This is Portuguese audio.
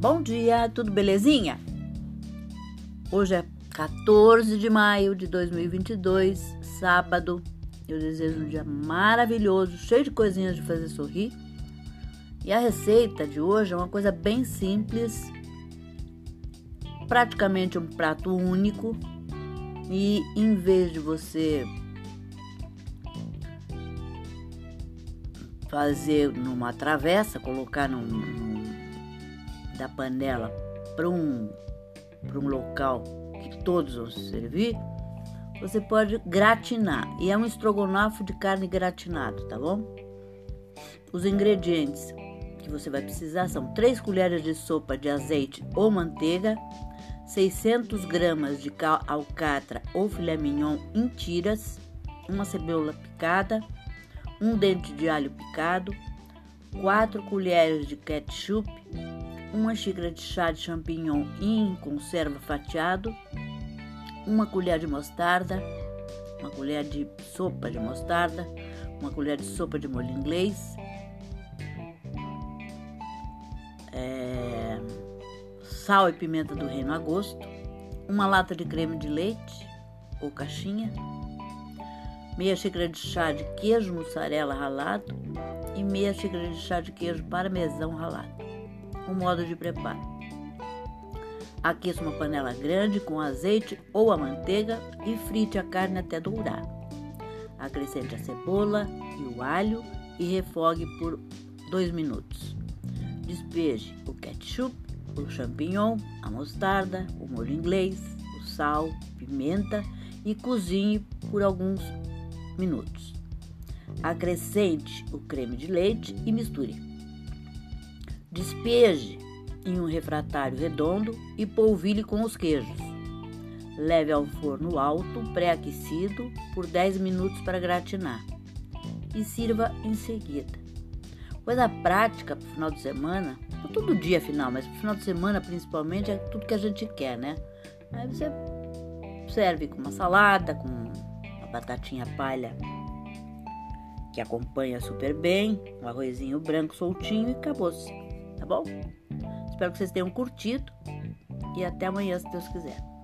Bom dia, tudo belezinha? Hoje é 14 de maio de 2022, sábado. Eu desejo um dia maravilhoso, cheio de coisinhas de fazer sorrir. E a receita de hoje é uma coisa bem simples, praticamente um prato único. E em vez de você fazer numa travessa, colocar num, da panela para um, um local que todos vão servir, você pode gratinar. E é um estrogonofe de carne gratinado, tá bom? Os ingredientes que você vai precisar são 3 colheres de sopa de azeite ou manteiga, 600 gramas de alcatra ou filé mignon em tiras, uma cebola picada, um dente de alho picado, 4 colheres de ketchup, uma xícara de chá de champignon em conserva fatiado, uma colher de mostarda, uma colher de sopa de mostarda, uma colher de sopa de molho inglês, é, sal e pimenta do reino a gosto, uma lata de creme de leite ou caixinha, meia xícara de chá de queijo mussarela ralado e meia xícara de chá de queijo parmesão ralado. O modo de preparo: aqueça uma panela grande com azeite ou a manteiga e frite a carne até dourar. Acrescente a cebola e o alho e refogue por 2 minutos. Despeje o ketchup, o champignon, a mostarda, o molho inglês, o sal, pimenta e cozinhe por alguns minutos. Acrescente o creme de leite e misture. Despeje em um refratário redondo e polvilhe com os queijos. Leve ao forno alto, pré-aquecido, por 10 minutos para gratinar e sirva em seguida. Coisa prática para o final de semana, todo dia afinal, mas para o final de semana principalmente é tudo que a gente quer, né? Aí você serve com uma salada, com batatinha palha que acompanha super bem, um arrozinho branco soltinho e acabou-se, tá bom? Espero que vocês tenham curtido e até amanhã, se Deus quiser.